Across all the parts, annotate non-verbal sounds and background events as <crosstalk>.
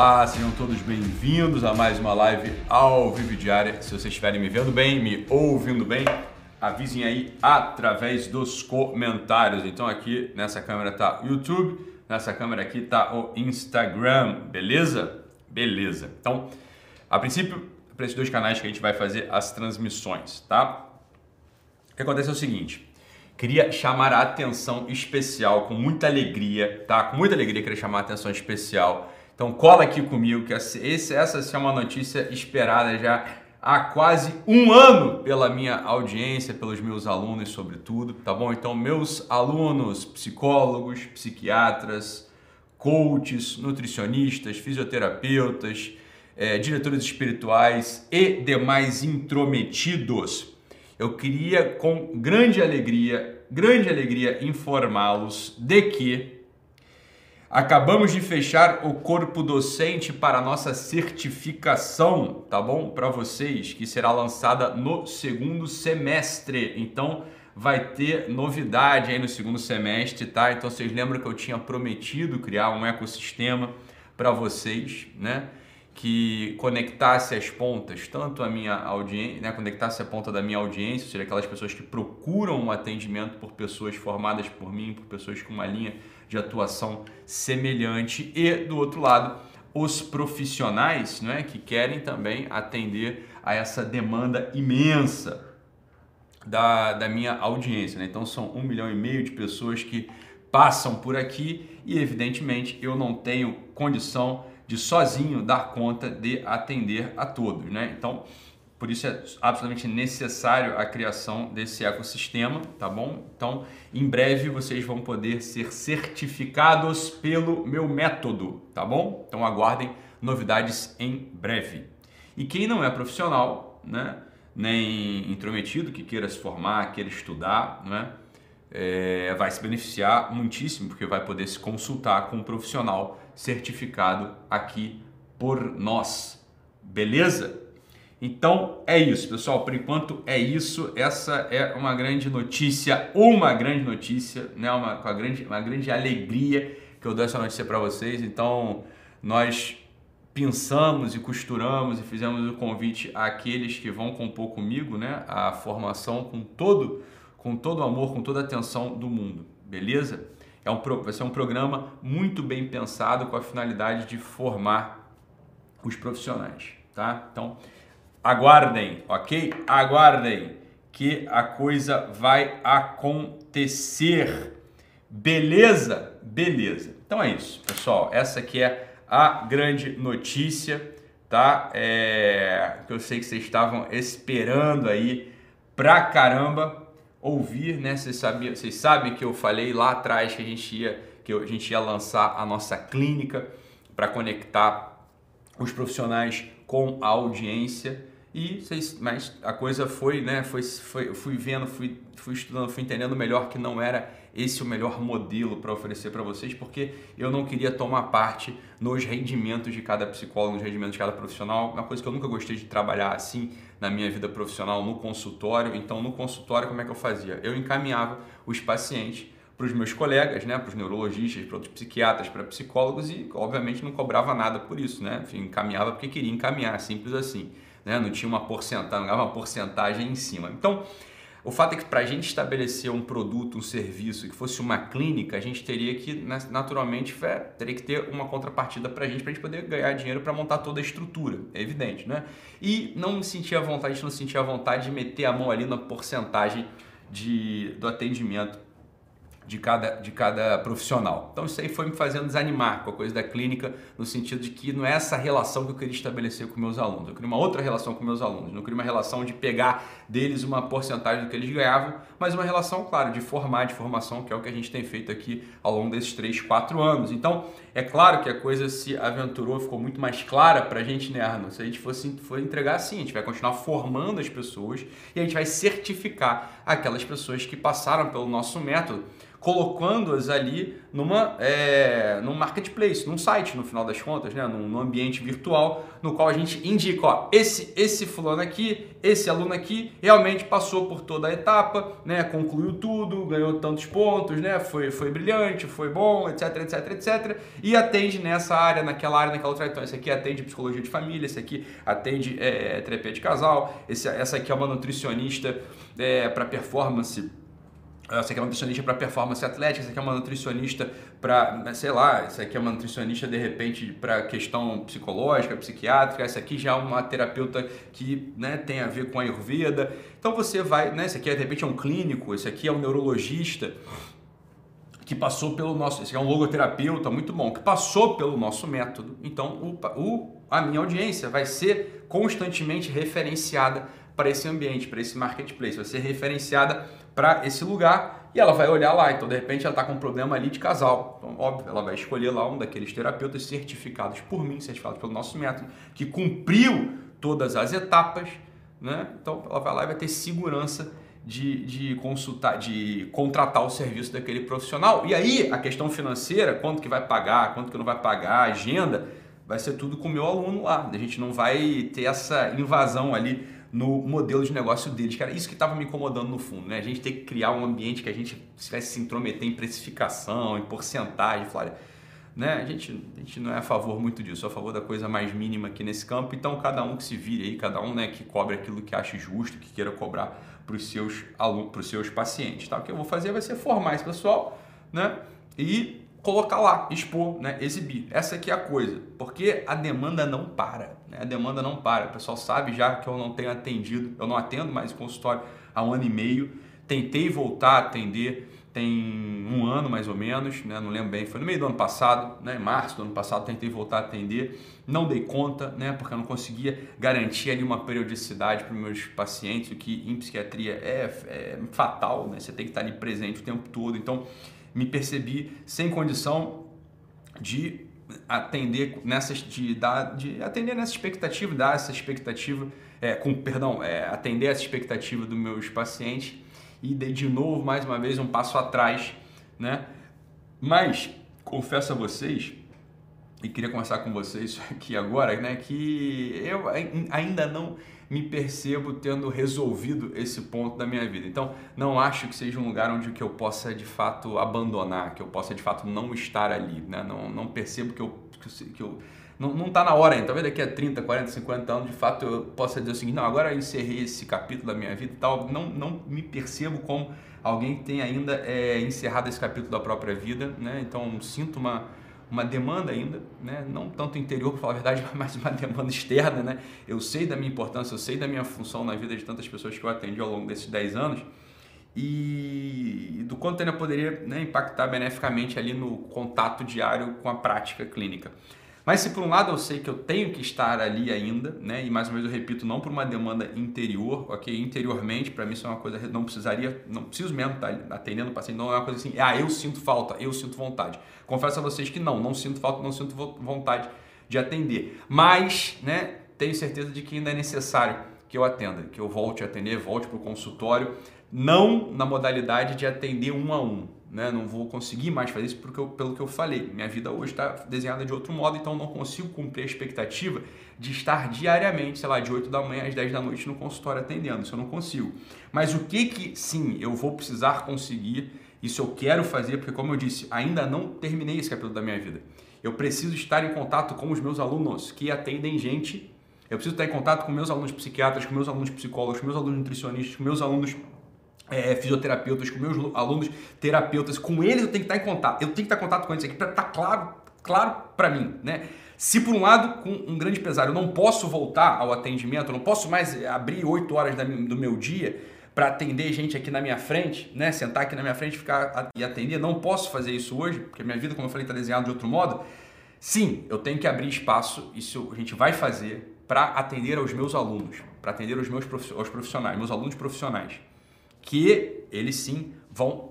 Olá, sejam todos bem-vindos a mais uma live ao vivo diária. Se vocês estiverem me vendo bem, me ouvindo bem, avisem aí através dos comentários. Então aqui nessa câmera tá o YouTube, nessa câmera aqui tá o Instagram, beleza? Beleza. Então, a princípio, para esses dois canais que a gente vai fazer as transmissões, tá? O que acontece é o seguinte, queria chamar a atenção especial com muita alegria, tá? Com muita alegria queria chamar a atenção especial então cola aqui comigo que essa é uma notícia esperada já há quase um ano pela minha audiência, pelos meus alunos, sobretudo, tá bom? Então, meus alunos, psicólogos, psiquiatras, coaches, nutricionistas, fisioterapeutas, é, diretores espirituais e demais intrometidos, eu queria com grande alegria, grande alegria informá-los de que Acabamos de fechar o corpo docente para nossa certificação, tá bom? Para vocês, que será lançada no segundo semestre. Então, vai ter novidade aí no segundo semestre, tá? Então, vocês lembram que eu tinha prometido criar um ecossistema para vocês, né? Que conectasse as pontas, tanto a minha audiência, né? Conectasse a ponta da minha audiência, ou seja, aquelas pessoas que procuram um atendimento por pessoas formadas por mim, por pessoas com uma linha de atuação semelhante e do outro lado os profissionais né, que querem também atender a essa demanda imensa da, da minha audiência. Né? Então são um milhão e meio de pessoas que passam por aqui e evidentemente eu não tenho condição de sozinho dar conta de atender a todos. Né? Então por isso é absolutamente necessário a criação desse ecossistema, tá bom? Então, em breve vocês vão poder ser certificados pelo meu método, tá bom? Então aguardem novidades em breve. E quem não é profissional, né, nem intrometido, que queira se formar, queira estudar, né, é, vai se beneficiar muitíssimo, porque vai poder se consultar com um profissional certificado aqui por nós. Beleza? Então é isso, pessoal. Por enquanto é isso. Essa é uma grande notícia, uma grande notícia, né? Uma, uma, grande, uma grande alegria que eu dou essa notícia para vocês. Então nós pensamos e costuramos e fizemos o convite àqueles que vão compor comigo, né? A formação com todo, com todo o amor, com toda a atenção do mundo, beleza? É um, vai ser um programa muito bem pensado com a finalidade de formar os profissionais, tá? Então Aguardem, ok? Aguardem que a coisa vai acontecer. Beleza? Beleza. Então é isso, pessoal. Essa aqui é a grande notícia, tá? É, que eu sei que vocês estavam esperando aí pra caramba ouvir, né? Vocês, sabiam, vocês sabem que eu falei lá atrás que a gente ia, que a gente ia lançar a nossa clínica para conectar os profissionais com a audiência e mas a coisa foi, né? Foi, foi, fui vendo, fui, fui estudando, fui entendendo melhor que não era esse o melhor modelo para oferecer para vocês, porque eu não queria tomar parte nos rendimentos de cada psicólogo, nos rendimentos de cada profissional. Uma coisa que eu nunca gostei de trabalhar assim na minha vida profissional no consultório. Então, no consultório, como é que eu fazia? Eu encaminhava os pacientes para os meus colegas, né, para os neurologistas, para outros psiquiatras, para psicólogos e, obviamente, não cobrava nada por isso, né? Enfim, encaminhava porque queria encaminhar, simples assim né? não tinha uma porcentagem, não uma porcentagem em cima. Então, o fato é que para a gente estabelecer um produto, um serviço que fosse uma clínica, a gente teria que, naturalmente, teria que ter uma contrapartida para a gente, para a gente poder ganhar dinheiro para montar toda a estrutura, é evidente, né? E não sentia vontade, a gente não sentia vontade de meter a mão ali na porcentagem de, do atendimento de cada, de cada profissional. Então isso aí foi me fazendo desanimar com a coisa da clínica, no sentido de que não é essa relação que eu queria estabelecer com meus alunos. Eu queria uma outra relação com meus alunos. Não queria uma relação de pegar deles uma porcentagem do que eles ganhavam, mas uma relação, claro, de formar, de formação, que é o que a gente tem feito aqui ao longo desses 3, 4 anos. Então, é claro que a coisa se aventurou, ficou muito mais clara para a gente, né, Arno? Se a gente fosse for entregar assim, a gente vai continuar formando as pessoas e a gente vai certificar aquelas pessoas que passaram pelo nosso método colocando-as ali numa, é, num marketplace, num site, no final das contas, né? num, num, ambiente virtual, no qual a gente indica, ó, esse, esse fulano aqui, esse aluno aqui, realmente passou por toda a etapa, né? concluiu tudo, ganhou tantos pontos, né? foi, foi brilhante, foi bom, etc, etc, etc, e atende nessa área, naquela área, naquela outra. Então, esse aqui atende psicologia de família, esse aqui atende é, terapia de casal, esse, essa aqui é uma nutricionista é, para performance essa aqui é uma nutricionista para performance atlética, essa aqui é uma nutricionista para, né, sei lá, essa aqui é uma nutricionista de repente para questão psicológica, psiquiátrica, essa aqui já é uma terapeuta que né, tem a ver com a Ayurveda. Então você vai, né, esse aqui de repente é um clínico, esse aqui é um neurologista que passou pelo nosso, esse aqui é um logoterapeuta muito bom, que passou pelo nosso método. Então o, o, a minha audiência vai ser constantemente referenciada para esse ambiente, para esse marketplace, vai ser referenciada para esse lugar e ela vai olhar lá. Então, de repente, ela está com um problema ali de casal. Então, óbvio, ela vai escolher lá um daqueles terapeutas certificados por mim, certificados pelo nosso método, que cumpriu todas as etapas. Né? Então, ela vai lá e vai ter segurança de, de consultar, de contratar o serviço daquele profissional. E aí, a questão financeira, quanto que vai pagar, quanto que não vai pagar, agenda, vai ser tudo com o meu aluno lá. A gente não vai ter essa invasão ali no modelo de negócio deles. Cara, isso que estava me incomodando no fundo, né? A gente ter que criar um ambiente que a gente tivesse se intrometer em precificação, em porcentagem, falar, né? A gente, a gente não é a favor muito disso, é a favor da coisa mais mínima aqui nesse campo. Então, cada um que se vire aí, cada um né, que cobre aquilo que acha justo, que queira cobrar para os seus alunos, para os seus pacientes. Tá? O que eu vou fazer vai ser formar esse pessoal, né? E colocar lá, expor, né, exibir. Essa aqui é a coisa, porque a demanda não para, né? a demanda não para. O pessoal sabe já que eu não tenho atendido, eu não atendo mais consultório há um ano e meio. Tentei voltar a atender tem um ano mais ou menos, né? não lembro bem, foi no meio do ano passado, né? em março do ano passado, tentei voltar a atender, não dei conta, né? porque eu não conseguia garantir ali uma periodicidade para os meus pacientes, o que em psiquiatria é, é fatal, né? você tem que estar ali presente o tempo todo, então me percebi sem condição de atender nessas de dar de atender nessa expectativa dar essa expectativa é, com perdão é, atender essa expectativa dos meus pacientes e dei de novo mais uma vez um passo atrás né? Mas confesso a vocês e queria conversar com vocês <laughs> aqui agora né que eu ainda não me percebo tendo resolvido esse ponto da minha vida. Então, não acho que seja um lugar onde que eu possa de fato abandonar, que eu possa de fato não estar ali. Né? Não, não percebo que eu, que eu não está na hora ainda. Talvez daqui a 30, 40, 50 anos, de fato, eu possa dizer o seguinte: não, agora eu encerrei esse capítulo da minha vida e tal. Não, não me percebo como alguém que tem ainda é, encerrado esse capítulo da própria vida. Né? Então, sinto uma uma demanda ainda, né? não tanto interior, para falar a verdade, <laughs> mas uma demanda externa. Né? Eu sei da minha importância, eu sei da minha função na vida de tantas pessoas que eu atendi ao longo desses 10 anos e do quanto ainda poderia né, impactar beneficamente ali no contato diário com a prática clínica. Mas se por um lado eu sei que eu tenho que estar ali ainda, né? E mais uma vez eu repito, não por uma demanda interior, ok? Interiormente, para mim isso é uma coisa, não precisaria, não preciso mesmo estar atendendo o paciente, não é uma coisa assim, ah, eu sinto falta, eu sinto vontade. Confesso a vocês que não, não sinto falta, não sinto vontade de atender. Mas, né, tenho certeza de que ainda é necessário que eu atenda, que eu volte a atender, volte para o consultório, não na modalidade de atender um a um, né? Não vou conseguir mais fazer isso porque eu, pelo que eu falei. Minha vida hoje está desenhada de outro modo, então não consigo cumprir a expectativa de estar diariamente, sei lá, de 8 da manhã às 10 da noite no consultório atendendo. Isso eu não consigo. Mas o que que sim eu vou precisar conseguir, isso eu quero fazer, porque como eu disse, ainda não terminei esse capítulo da minha vida. Eu preciso estar em contato com os meus alunos que atendem gente. Eu preciso estar em contato com meus alunos psiquiatras, com meus alunos psicólogos, com meus alunos nutricionistas, com meus alunos é, fisioterapeutas, com meus alunos terapeutas, com eles eu tenho que estar em contato. Eu tenho que estar em contato com eles aqui para estar claro, claro para mim, né? Se por um lado, com um grande pesar, eu não posso voltar ao atendimento, eu não posso mais abrir 8 horas do meu dia para atender gente aqui na minha frente, né? Sentar aqui na minha frente ficar e atender, não posso fazer isso hoje, porque minha vida, como eu falei, está desenhada de outro modo. Sim, eu tenho que abrir espaço, isso a gente vai fazer para atender aos meus alunos, para atender aos meus profissionais, meus alunos profissionais que eles sim vão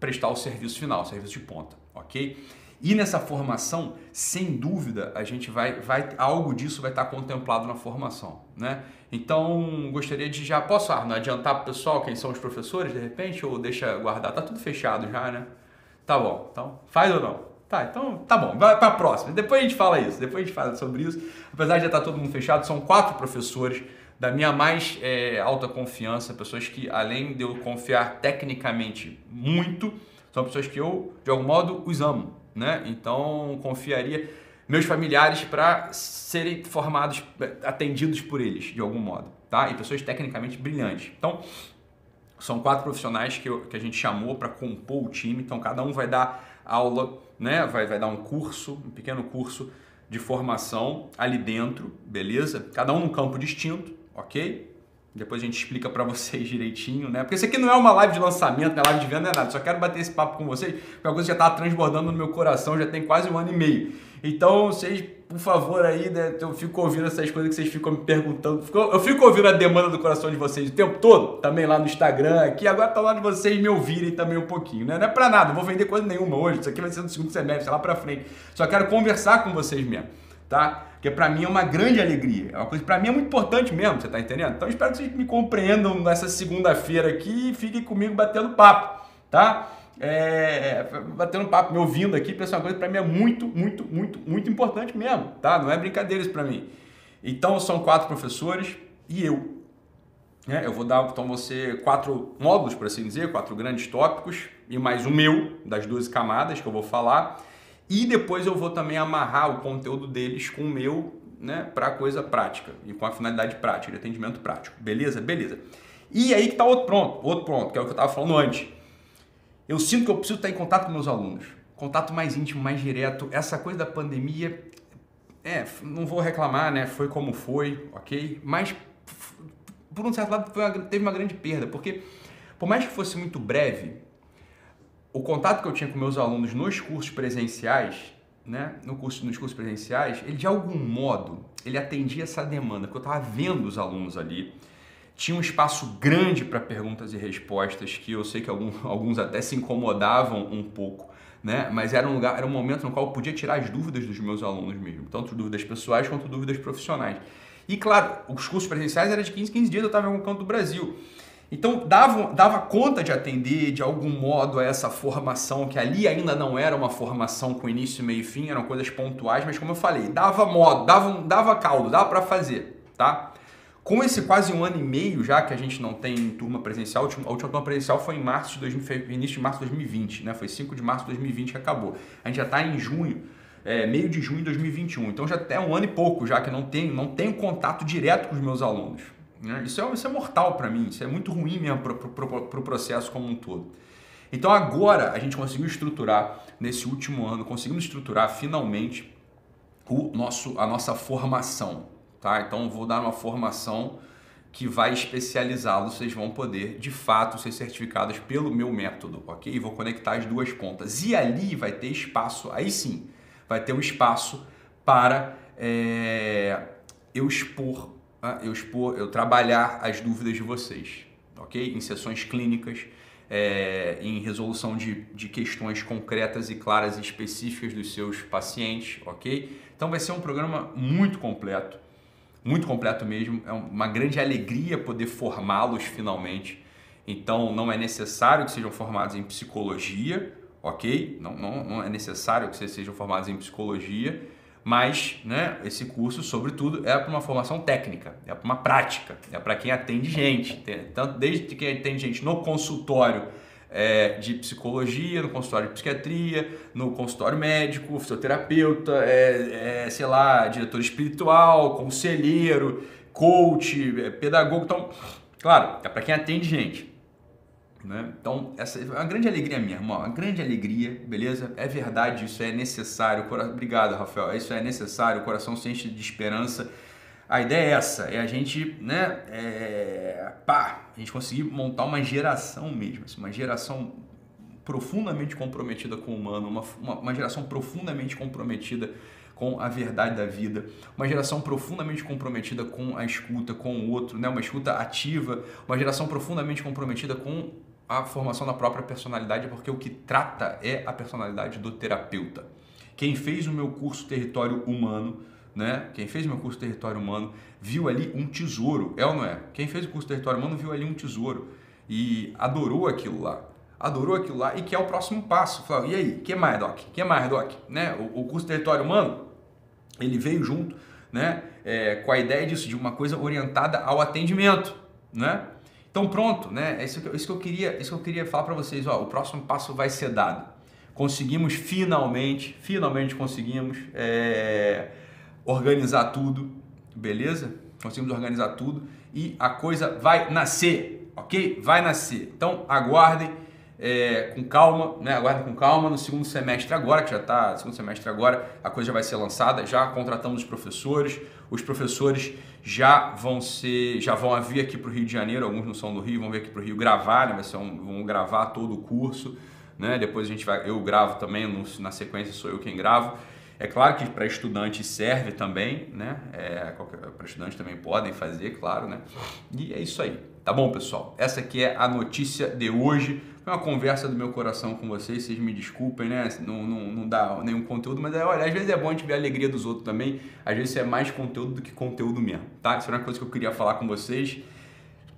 prestar o serviço final, o serviço de ponta, ok? E nessa formação, sem dúvida, a gente vai, vai algo disso vai estar contemplado na formação, né? Então, gostaria de já posso Arno, adiantar para o pessoal quem são os professores de repente ou deixa guardar? Tá tudo fechado já, né? Tá bom. Então, faz ou não? Tá, então tá bom, vai para a próxima. Depois a gente fala isso, depois a gente fala sobre isso. Apesar de já estar tá todo mundo fechado, são quatro professores da minha mais é, alta confiança, pessoas que além de eu confiar tecnicamente muito, são pessoas que eu de algum modo os amo, né? Então confiaria meus familiares para serem formados, atendidos por eles de algum modo, tá? E pessoas tecnicamente brilhantes. Então são quatro profissionais que, eu, que a gente chamou para compor o time. Então cada um vai dar aula, né? Vai, vai dar um curso, um pequeno curso de formação ali dentro, beleza? Cada um num campo distinto, ok? Depois a gente explica para <laughs> vocês direitinho, né? Porque isso aqui não é uma live de lançamento, não é live de venda, não é nada. Só quero bater esse papo com vocês, porque a coisa já está transbordando no meu coração, já tem quase um ano e meio. Então, vocês, por favor, aí, né, eu fico ouvindo essas coisas que vocês ficam me perguntando. Eu fico ouvindo a demanda do coração de vocês o tempo todo, também lá no Instagram, aqui. Agora tá lá de vocês me ouvirem também um pouquinho, né? Não é pra nada, não vou vender coisa nenhuma hoje. Isso aqui vai ser no segundo semestre, lá pra frente. Só quero conversar com vocês mesmo, tá? Porque para mim é uma grande alegria. É uma coisa para mim é muito importante mesmo, você tá entendendo? Então espero que vocês me compreendam nessa segunda-feira aqui e fiquem comigo batendo papo, tá? é, batendo papo, me ouvindo aqui, porque uma coisa para mim é muito, muito, muito, muito importante mesmo, tá? Não é brincadeira isso para mim. Então são quatro professores e eu. Né? Eu vou dar então você quatro módulos, por assim dizer, quatro grandes tópicos e mais o meu, das 12 camadas que eu vou falar. E depois eu vou também amarrar o conteúdo deles com o meu, né, para coisa prática e com a finalidade prática, de atendimento prático. Beleza? Beleza. E aí que tá outro ponto, outro ponto, que é o que eu estava falando antes eu sinto que eu preciso estar em contato com meus alunos. Contato mais íntimo, mais direto. Essa coisa da pandemia, é, não vou reclamar, né? Foi como foi, ok? Mas, por um certo lado, uma, teve uma grande perda, porque, por mais que fosse muito breve, o contato que eu tinha com meus alunos nos cursos presenciais, né, no curso, nos cursos presenciais, ele de algum modo, ele atendia essa demanda, porque eu estava vendo os alunos ali, tinha um espaço grande para perguntas e respostas que eu sei que alguns, <laughs> alguns até se incomodavam um pouco, né? Mas era um lugar, era um momento no qual eu podia tirar as dúvidas dos meus alunos mesmo, tanto dúvidas pessoais quanto dúvidas profissionais. E claro, os cursos presenciais eram de 15, 15 dias, eu estava em algum canto do Brasil. Então dava, dava conta de atender de algum modo a essa formação, que ali ainda não era uma formação com início, meio e fim, eram coisas pontuais, mas como eu falei, dava modo, dava, dava caldo, dava para fazer, tá? Com esse quase um ano e meio já que a gente não tem turma presencial, a última, turma presencial foi em março de 2000, início de março de 2020, né? Foi 5 de março de 2020 que acabou. A gente já está em junho, é, meio de junho de 2021. Então já até um ano e pouco já que não tenho, não tenho contato direto com os meus alunos. Né? Isso, é, isso é mortal para mim, isso é muito ruim mesmo para o pro, pro processo como um todo. Então agora a gente conseguiu estruturar, nesse último ano, conseguimos estruturar finalmente o nosso, a nossa formação tá? Então vou dar uma formação que vai especializá-los, vocês vão poder de fato ser certificados pelo meu método, ok? Vou conectar as duas pontas. E ali vai ter espaço, aí sim, vai ter um espaço para é, eu expor, eu expor, eu trabalhar as dúvidas de vocês, ok? Em sessões clínicas, é, em resolução de, de questões concretas e claras e específicas dos seus pacientes, ok? Então vai ser um programa muito completo muito completo mesmo. É uma grande alegria poder formá-los finalmente. Então, não é necessário que sejam formados em psicologia, ok? Não, não, não é necessário que vocês sejam formados em psicologia, mas né, esse curso, sobretudo, é para uma formação técnica, é para uma prática, é para quem atende gente, tanto desde quem atende gente no consultório é, de psicologia, no consultório de psiquiatria, no consultório médico, fisioterapeuta, é, é, sei lá, diretor espiritual, conselheiro, coach, é, pedagogo. Então, claro, é para quem atende gente. Né? Então, essa é uma grande alegria minha, irmão, uma grande alegria, beleza? É verdade, isso é necessário. Obrigado, Rafael. Isso é necessário, o coração se enche de esperança a ideia é essa, é a gente, né, é, pá, a gente conseguir montar uma geração mesmo, assim, uma geração profundamente comprometida com o humano, uma, uma, uma geração profundamente comprometida com a verdade da vida, uma geração profundamente comprometida com a escuta, com o outro, né? uma escuta ativa, uma geração profundamente comprometida com a formação da própria personalidade, porque o que trata é a personalidade do terapeuta. Quem fez o meu curso Território Humano, né? Quem fez o meu curso Território Humano viu ali um tesouro, é ou não é? Quem fez o curso Território Humano viu ali um tesouro e adorou aquilo lá. Adorou aquilo lá e quer o próximo passo. Falou, e aí, que mais, Doc? que mais, Doc? Né? O, o curso Território Humano, ele veio junto né? É, com a ideia disso, de uma coisa orientada ao atendimento, né? Então pronto, né? É isso que, isso que eu queria, isso que eu queria falar para vocês. Ó, o próximo passo vai ser dado. Conseguimos finalmente, finalmente conseguimos é, organizar tudo, beleza? Conseguimos organizar tudo e a coisa vai nascer, ok? Vai nascer. Então aguardem é, com calma, né? Aguardem com calma no segundo semestre agora, que já está segundo semestre agora, a coisa já vai ser lançada. Já contratamos os professores, os professores já vão ser, já vão vir aqui para o Rio de Janeiro. Alguns não são do Rio, vão vir aqui para o Rio gravar, né? Vai ser um, vão gravar todo o curso, né? Depois a gente vai, eu gravo também, no, na sequência sou eu quem gravo. É claro que para estudante serve também, né? É, para estudante também podem fazer, claro, né? E é isso aí. Tá bom, pessoal? Essa aqui é a notícia de hoje. Foi uma conversa do meu coração com vocês, vocês me desculpem, né? Não, não, não dá nenhum conteúdo, mas é, olha, às vezes é bom a gente ver a alegria dos outros também. Às vezes é mais conteúdo do que conteúdo mesmo, tá? Isso é uma coisa que eu queria falar com vocês.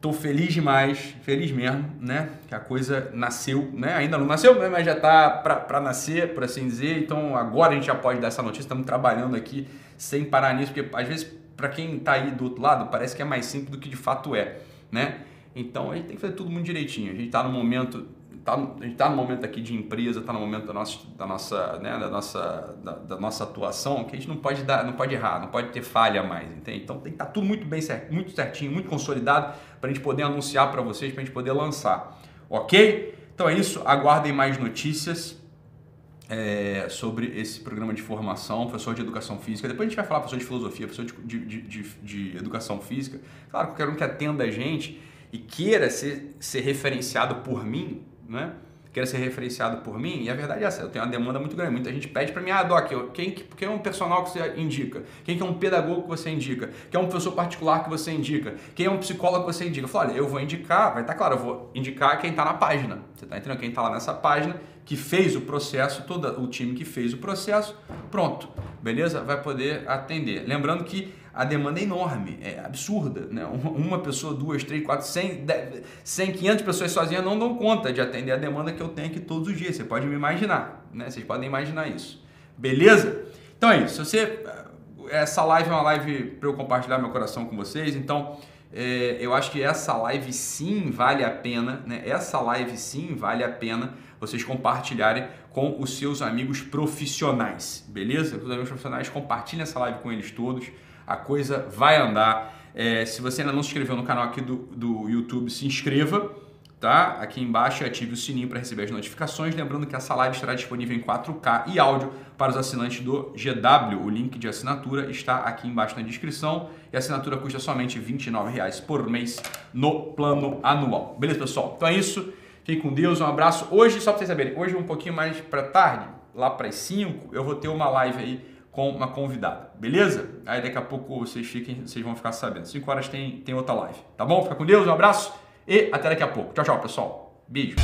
Tô feliz demais, feliz mesmo, né? Que a coisa nasceu, né? Ainda não nasceu, né? mas já tá para nascer, por assim dizer. Então agora a gente já pode dar essa notícia. Estamos trabalhando aqui sem parar nisso, porque às vezes para quem tá aí do outro lado parece que é mais simples do que de fato é né? Então a gente tem que fazer tudo muito direitinho. A gente está no momento, tá, a gente está no momento aqui de empresa, está no momento da nossa, da nossa, né, da nossa, da, da, nossa atuação que a gente não pode dar, não pode errar, não pode ter falha mais, entende? Então tem que estar tá tudo muito bem muito certinho, muito consolidado para a gente poder anunciar para vocês, para a gente poder lançar, ok? Então é isso. Aguardem mais notícias é, sobre esse programa de formação, professor de educação física. Depois a gente vai falar professor de filosofia, professor de, de, de, de educação física. Claro, qualquer um que atenda a gente e queira ser, ser referenciado por mim, né? queira ser referenciado por mim, e a verdade é essa, eu tenho uma demanda muito grande. Muita gente pede para mim, ah, Doc, quem, quem é um personal que você indica? Quem é um pedagogo que você indica? Quem é um professor particular que você indica? Quem é um psicólogo que você indica? Eu falo, olha, eu vou indicar, vai estar tá claro, eu vou indicar quem está na página. Você está entendendo? Quem está lá nessa página, que fez o processo, todo o time que fez o processo, pronto, beleza? Vai poder atender. Lembrando que a demanda é enorme, é absurda. Né? Uma pessoa, duas, três, quatro, cem, cem, quinhentas pessoas sozinhas não dão conta de atender a demanda que eu tenho aqui todos os dias. Você pode me imaginar, né? Vocês podem imaginar isso. Beleza? Então é isso. Você, essa live é uma live para eu compartilhar meu coração com vocês. Então é, eu acho que essa live sim vale a pena, né? Essa live sim vale a pena vocês compartilharem com os seus amigos profissionais, beleza? Os amigos profissionais compartilhem essa live com eles todos a coisa vai andar. É, se você ainda não se inscreveu no canal aqui do, do YouTube, se inscreva, tá? Aqui embaixo ative o sininho para receber as notificações. Lembrando que essa live estará disponível em 4K e áudio para os assinantes do GW. O link de assinatura está aqui embaixo na descrição e a assinatura custa somente R$ 29,00 por mês no plano anual. Beleza, pessoal? Então é isso. Fiquem com Deus, um abraço. Hoje, só para vocês saberem, hoje um pouquinho mais para tarde, lá para as 5, eu vou ter uma live aí com uma convidada, beleza? Aí daqui a pouco vocês fiquem, vocês vão ficar sabendo. 5 horas tem, tem outra live, tá bom? Fica com Deus, um abraço e até daqui a pouco. Tchau, tchau, pessoal. Beijo.